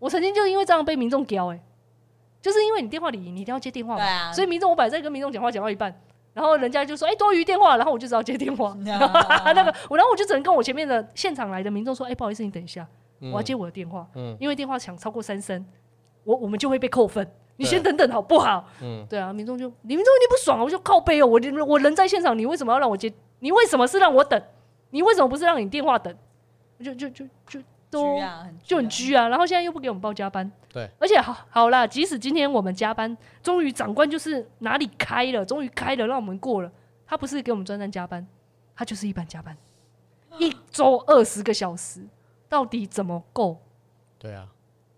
我曾经就是因为这样被民众屌哎，就是因为你电话礼仪，你一定要接电话嘛，所以民众我摆在跟民众讲话讲到一半，然后人家就说哎多余电话，然后我就只好接电话，[LAUGHS] 那个我然后我就只能跟我前面的现场来的民众说，哎不好意思，你等一下，我要接我的电话，因为电话响超过三声。我我们就会被扣分，你先等等好不好？嗯，对啊，民众就你民众你不爽啊，我就靠背哦，我我人在现场，你为什么要让我接？你为什么是让我等？你为什么不是让你电话等？就就就就都就很拘啊，然后现在又不给我们报加班，对，而且好好啦，即使今天我们加班，终于长官就是哪里开了，终于开了，让我们过了，他不是给我们专单加班，他就是一般加班，[GASPS] 一周二十个小时，到底怎么够？对啊。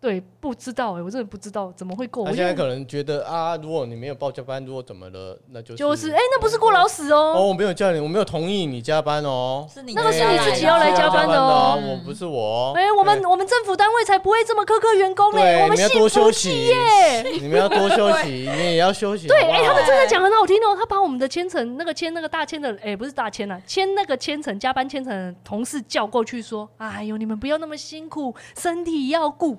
对，不知道哎、欸，我真的不知道怎么会过。他现在可能觉得啊，如果你没有报加班，如果怎么了，那就是就是哎、欸，那不是过劳死哦。哦，我没有叫你，我没有同意你加班哦。是你那个是你自己要来加班的哦，我不是我。哎，我们我们政府单位才不会这么苛刻员工嘞，我们要多休息耶。[LAUGHS] 你们要多休息，你也要休息。对，哎，他们真的讲很好听哦，他把我们的千层那个签那个大签的，哎，不是大签啊，签那个千层加班千层同事叫过去说，哎呦，你们不要那么辛苦，身体要顾。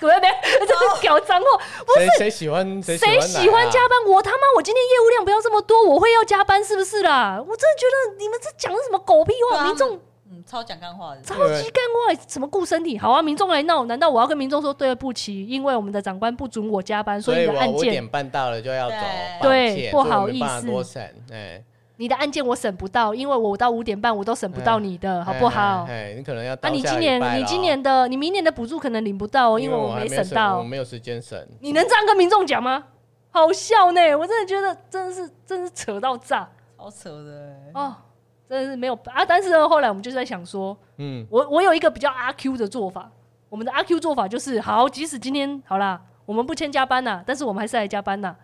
各位别，这是屌脏话，不是谁喜欢谁喜欢加班？我他妈，我今天业务量不要这么多，我会要加班是不是啦？我真的觉得你们这讲的什么狗屁话，民众嗯超讲干话的，超级干话，什么顾身体？好啊，民众来闹，难道我要跟民众说对不起？因为我们的长官不准我加班，所以你的案件五点半到了就要走，对，不好意思，你的案件我审不到，因为我到五点半我都审不到你的，好不好？哎，你可能要啊，你今年你今年的你明年的补助可能领不到哦，因为我没审到，我没有时间审。你能这样跟民众讲吗？好笑呢，我真的觉得真的是真的是扯到炸，好扯的哦，真的是没有啊。但是呢，后来我们就在想说，嗯，我我有一个比较阿 Q 的做法，我们的阿 Q 做法就是，好，即使今天好啦，我们不签加班呐，但是我们还是来加班呐。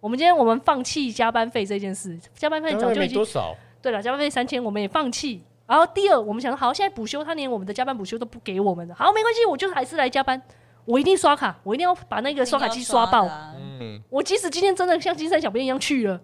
我们今天我们放弃加班费这件事，加班费早就已经多少？对了，加班费三千，我们也放弃。然后第二，我们想说，好，现在补休，他连我们的加班补休都不给我们了。好，没关系，我就还是来加班，我一定刷卡，我一定要把那个刷卡机刷爆。嗯，我即使今天真的像金山小编一样去了，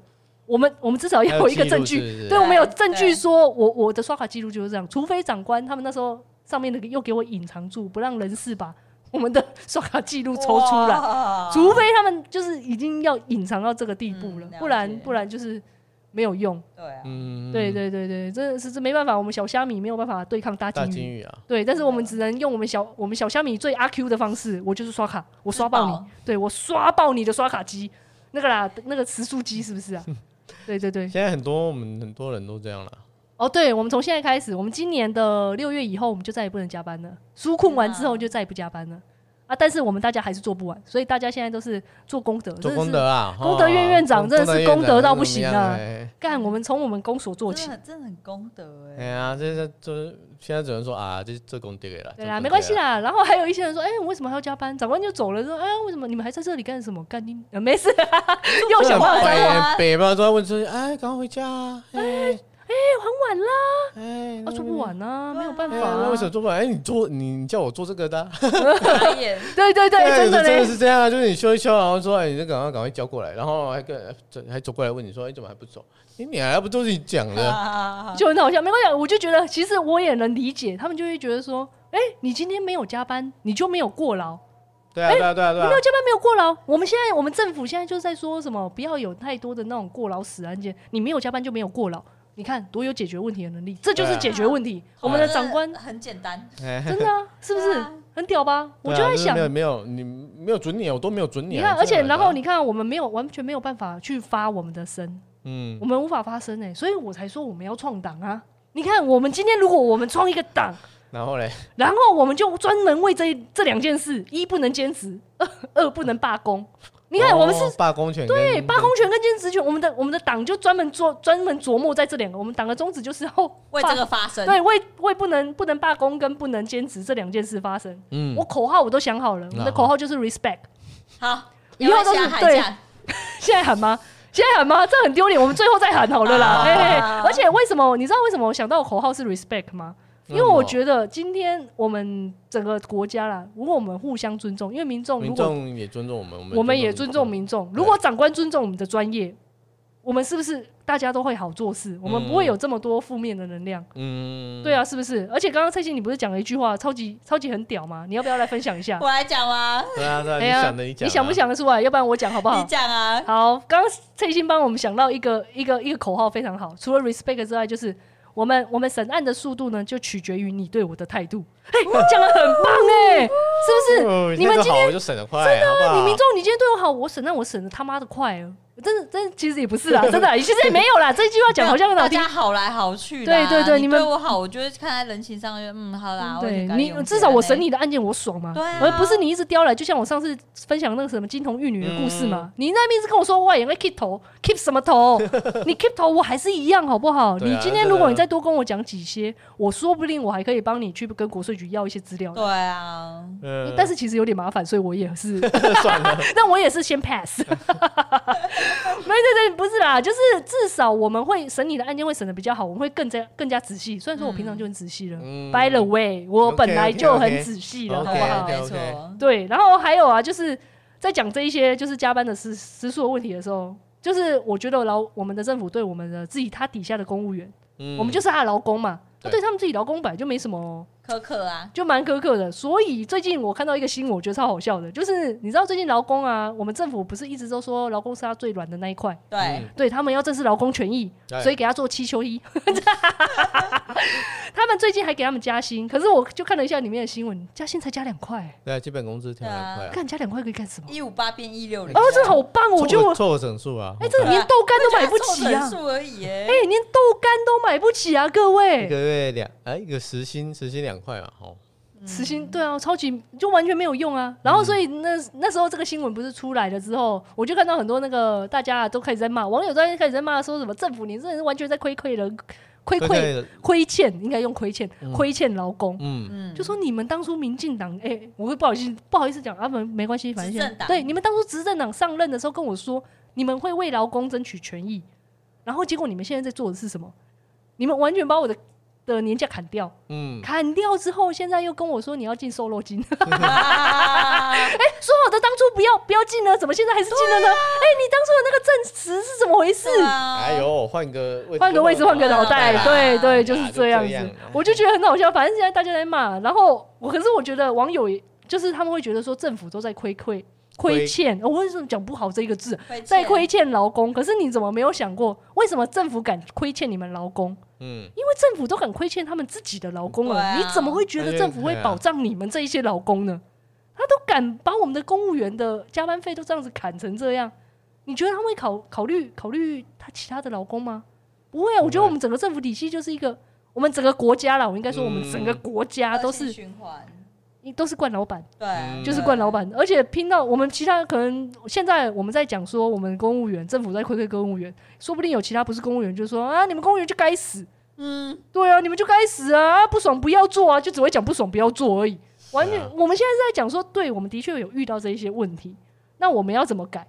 我们我们至少要有一个证据，是是对，我们有证据说我我的刷卡记录就是这样。除非长官他们那时候上面的又给我隐藏住，不让人事吧。我们的刷卡记录抽出来，除非他们就是已经要隐藏到这个地步了，不然不然就是没有用。对啊，嗯，对对对对，这是这没办法，我们小虾米没有办法对抗大金鱼。啊。对，但是我们只能用我们小我们小虾米最阿 Q 的方式，我就是刷卡，我刷爆你，对我刷爆你的刷卡机，那个啦，那个时速机是不是啊？[LAUGHS] 对对对，现在很多我们很多人都这样了。哦，对，我们从现在开始，我们今年的六月以后，我们就再也不能加班了。纾困完之后，就再也不加班了。啊！但是我们大家还是做不完，所以大家现在都是做功德，做功德啊！功德院院长真的是功德到不行啊！干，我们从我们公所做起，真的很功德哎！哎呀，这这这现在只能说啊，这这功德了。对啦，没关系啦。然后还有一些人说，哎，为什么还要加班？长官就走了，说，哎，为什么你们还在这里干什么？干你没事，[LAUGHS] 又想换班。北方都在问说，哎，赶快回家。哎。哎，很晚啦！哎，啊，做不完啊，没有办法。为什么做不完？哎，你做，你叫我做这个的。[LAUGHS] 对对对，真的真的是这样啊！就是你修一修，然后说，哎，你就赶快赶快交过来，然后还跟还走过来问你说，哎，怎么还不走？你你还不都是你讲的？就很好笑，没关系。我就觉得，其实我也能理解，他们就会觉得说，哎，你今天没有加班，你就没有过劳。对啊对啊对啊对啊！没有加班，没有过劳。我们现在，我们政府现在就是在说什么，不要有太多的那种过劳死案件。你没有加班就没有过劳。你看多有解决问题的能力，这就是解决问题。我们的长官很简单，真的啊，[LAUGHS] 是不是很屌吧？我就在想，没有没有你没有准你，我都没有准你。你看，而且然后你看，我们没有完全没有办法去发我们的声，嗯，我们无法发声哎，所以我才说我们要创党啊。你看，我们今天如果我们创一个党，然后嘞，然后我们就专门为这这两件事：一不能兼职，二二不能罢工。你看，我们是罢工权，对罢工权跟兼职权，我们的我们的党就专门做专门琢磨在这两个。我们党的宗旨就是要为这个发声，对，为为不能不能罢工跟不能兼职这两件事发声。嗯，我口号我都想好了，我们的口号就是 respect。好，以后都是对。[LAUGHS] 现在喊吗？现在喊吗？这很丢脸，我们最后再喊好了啦。哎，而且为什么？你知道为什么我想到口号是 respect 吗？因为我觉得今天我们整个国家啦，如果我们互相尊重，因为民众如果民众也尊重我们，我们我们也尊重民众。如果长官尊重我们的专业，我们是不是大家都会好做事？我们不会有这么多负面的能量。嗯，对啊，是不是？而且刚刚蔡欣，你不是讲了一句话，超级超级很屌吗？你要不要来分享一下？[LAUGHS] 我来讲吗？对啊，对啊，你想的你讲，你想不想得出来？要不然我讲好不好？你讲啊。好，刚刚蔡欣帮我们想到一个一个一个口号非常好，除了 respect 之外，就是。我们我们审案的速度呢，就取决于你对我的态度。哎，讲的很棒哎，是不是？你们今天真的，你民众，你今天对我好，我审案我审的他妈的快哦。真的，真的，其实也不是啦，[LAUGHS] 真的，其实也没有啦。这句话讲好像很好听，大家好来好去。对对对，你们对我好，我觉得看在人情上，嗯，好啦。对你至少我审你的案件我爽嘛，而不是你一直刁来。就像我上次分享那个什么金童玉女的故事嘛，你那边一直跟我说哇，因为 keep 头 keep 什么头？[LAUGHS] 你 keep 头我还是一样好不好？你今天如果你再多跟我讲几些，我说不定我还可以帮你去跟国税局要一些资料。对啊，但是其实有点麻烦，所以我也是 [LAUGHS] 算了。但我也是先 pass。[LAUGHS] 没对对。不是啦，就是至少我们会审你的案件会审的比较好，我们会更加更加仔细。虽然说我平常就很仔细了，嗯，By the way，我本来就很仔细了，好不好？没错，对。然后还有啊，就是在讲这一些就是加班的时时数的问题的时候，就是我觉得劳我们的政府对我们的自己他底下的公务员，嗯，我们就是他的劳工嘛，对，对他们自己劳工本来就没什么。苛刻啊，就蛮苛刻的。所以最近我看到一个新闻，我觉得超好笑的，就是你知道最近劳工啊，我们政府不是一直都说劳工是他最软的那一块，对，嗯、对他们要正视劳工权益，所以给他做七休一。[LAUGHS] 他们最近还给他们加薪，可是我就看了一下里面的新闻，加薪才加两块。对啊，基本工资加两块。看加两块可以干什么？一五八变一六零。哦，这好棒哦！我觉得我凑整数啊。哎，这连豆干都买不起啊！数而已哎，连豆干都买不起啊！各位，一个月两哎，一个时薪时薪两块啊，哦。实心对啊，超级就完全没有用啊。然后所以那那时候这个新闻不是出来了之后，我就看到很多那个大家都开始在骂，网友在开始在骂，说什么政府你这人完全在亏亏人，亏亏亏欠，应该用亏欠亏欠劳工。嗯嗯，就说你们当初民进党，哎，我会不好意思不好意思讲啊，没没关系，反正现在对你们当初执政党上任的时候跟我说，你们会为劳工争取权益，然后结果你们现在在做的是什么？你们完全把我的。的年假砍掉，嗯，砍掉之后，现在又跟我说你要进瘦肉精，[LAUGHS] [LAUGHS] 哎、欸，说好的当初不要不要进呢，怎么现在还是进了呢？[LAUGHS] 哎、啊欸，你当初的那个证词是怎么回事？啊、哎呦，换个换个位置，换个脑袋，啊、对对，就是这样子。我就觉得很好笑，反正现在大家在骂，然后我可是我觉得网友就是他们会觉得说政府都在亏亏。亏欠，我为什么讲不好这个字？在亏欠劳工。可是你怎么没有想过，为什么政府敢亏欠你们劳工？嗯，因为政府都敢亏欠他们自己的劳工了，啊、你怎么会觉得政府会保障你们这一些劳工呢？他都敢把我们的公务员的加班费都这样子砍成这样，你觉得他会考考虑考虑他其他的劳工吗？不会啊！我觉得我们整个政府体系就是一个，我们整个国家啦，我应该说我们整个国家都是循环，都是惯老板，对，就是惯老板。而且拼到我们其他可能现在我们在讲说我们公务员政府在亏亏公务员，说不定有其他不是公务员就说啊，你们公务员就该死，嗯，对啊，你们就该死啊，不爽不要做啊，就只会讲不爽不要做而已。完全，我们现在是在讲说，对，我们的确有遇到这一些问题，那我们要怎么改？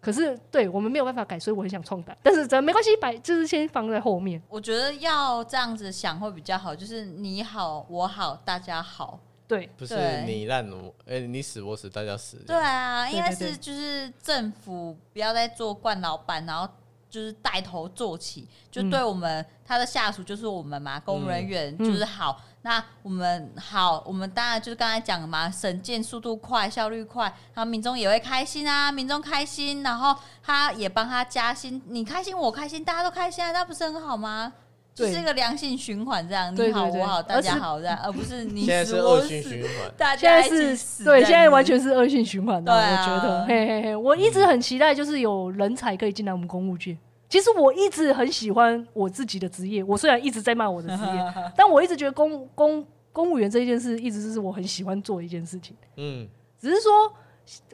可是，对我们没有办法改，所以我很想创党。但是，咱没关系，摆就是先放在后面。我觉得要这样子想会比较好，就是你好，我好，大家好。对，不是你烂我，哎、欸，你死我死，大家死。对啊，应该是就是政府不要再做惯老板，然后就是带头做起，就对我们、嗯、他的下属就是我们嘛，公务人员就是好。嗯那我们好，我们当然就是刚才讲的嘛，审件速度快，效率快，然后民众也会开心啊，民众开心，然后他也帮他加薪，你开心我开心，大家都开心啊，那不是很好吗？对。就是一个良性循环，这样你好我好大家好这样，而不是你死我死，[LAUGHS] 现在是恶性循环，大家一起死，对，现在完全是恶性循环的，啊、我觉得，嘿嘿嘿，我一直很期待，就是有人才可以进来我们公务界。其实我一直很喜欢我自己的职业，我虽然一直在骂我的职业，[LAUGHS] 但我一直觉得公公公务员这一件事，一直是我很喜欢做的一件事情。嗯，只是说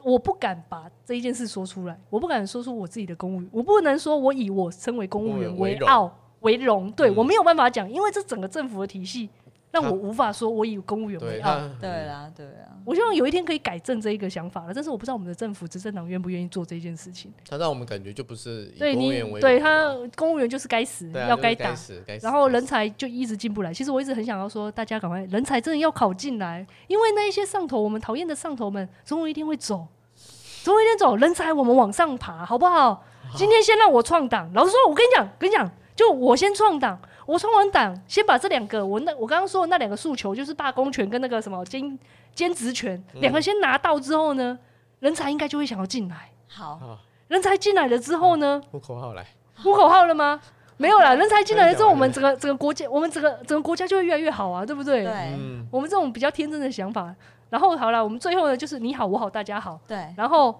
我不敢把这一件事说出来，我不敢说出我自己的公务员，我不能说我以我身为公务员为傲为荣，对，我没有办法讲，因为这整个政府的体系。让我无法说，我以公务员为傲。对啦，对啊。我希望有一天可以改正这一个想法了，但是我不知道我们的政府执政党愿不愿意做这件事情。他让我们感觉就不是以公务员为。对他，公务员就是该死，要该打，然后人才就一直进不来。其实我一直很想要说，大家赶快，人才真的要考进来，因为那一些上头，我们讨厌的上头们，总有一天会走，总有一天走，人才我们往上爬，好不好？今天先让我创党，老实说，我跟你讲，跟你讲，就我先创党。我创完党，先把这两个我那我刚刚说的那两个诉求，就是罢工权跟那个什么兼兼职权，两个先拿到之后呢，人才应该就会想要进来。好，人才进来了之后呢，呼口号来，呼口号了吗？没有啦，人才进来了之后，我们 [LAUGHS] 整个整个国家，我们整个整个国家就会越来越好啊，对不对？对，我们这种比较天真的想法。然后好了，我们最后呢，就是你好我好大家好。对，然后。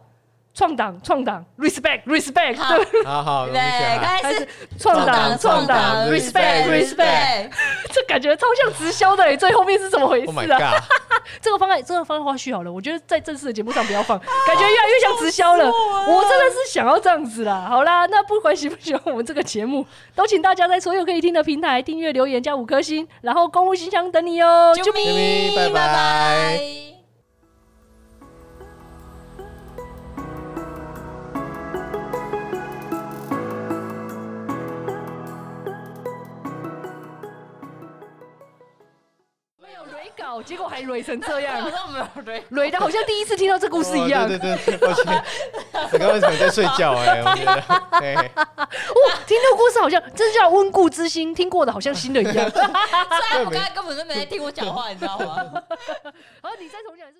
创党，创党，respect，respect，对，好好，对，开始创党，创党，respect，respect，这感觉超像直销的，最后面是怎么回事啊？[LAUGHS] 这个方案，这个方案花絮好了，我觉得在正式的节目上不要放，感觉越来越像直销了。我真的是想要这样子啦。好啦，那不管喜不喜欢我们这个节目，都请大家在所有可以听的平台订阅、留言、加五颗星，然后公务信箱等你哦。啾咪，拜拜。结果还累成这样，雷的好像第一次听到这故事一样。对对对，抱歉，我刚刚为什么在睡觉哎？我觉得，哇，听这个故事好像这叫温故知新，听过的好像新的一样。[LAUGHS] 虽然我刚才根本就没听我讲话，你知道吗？[LAUGHS] 然后你再重讲一次。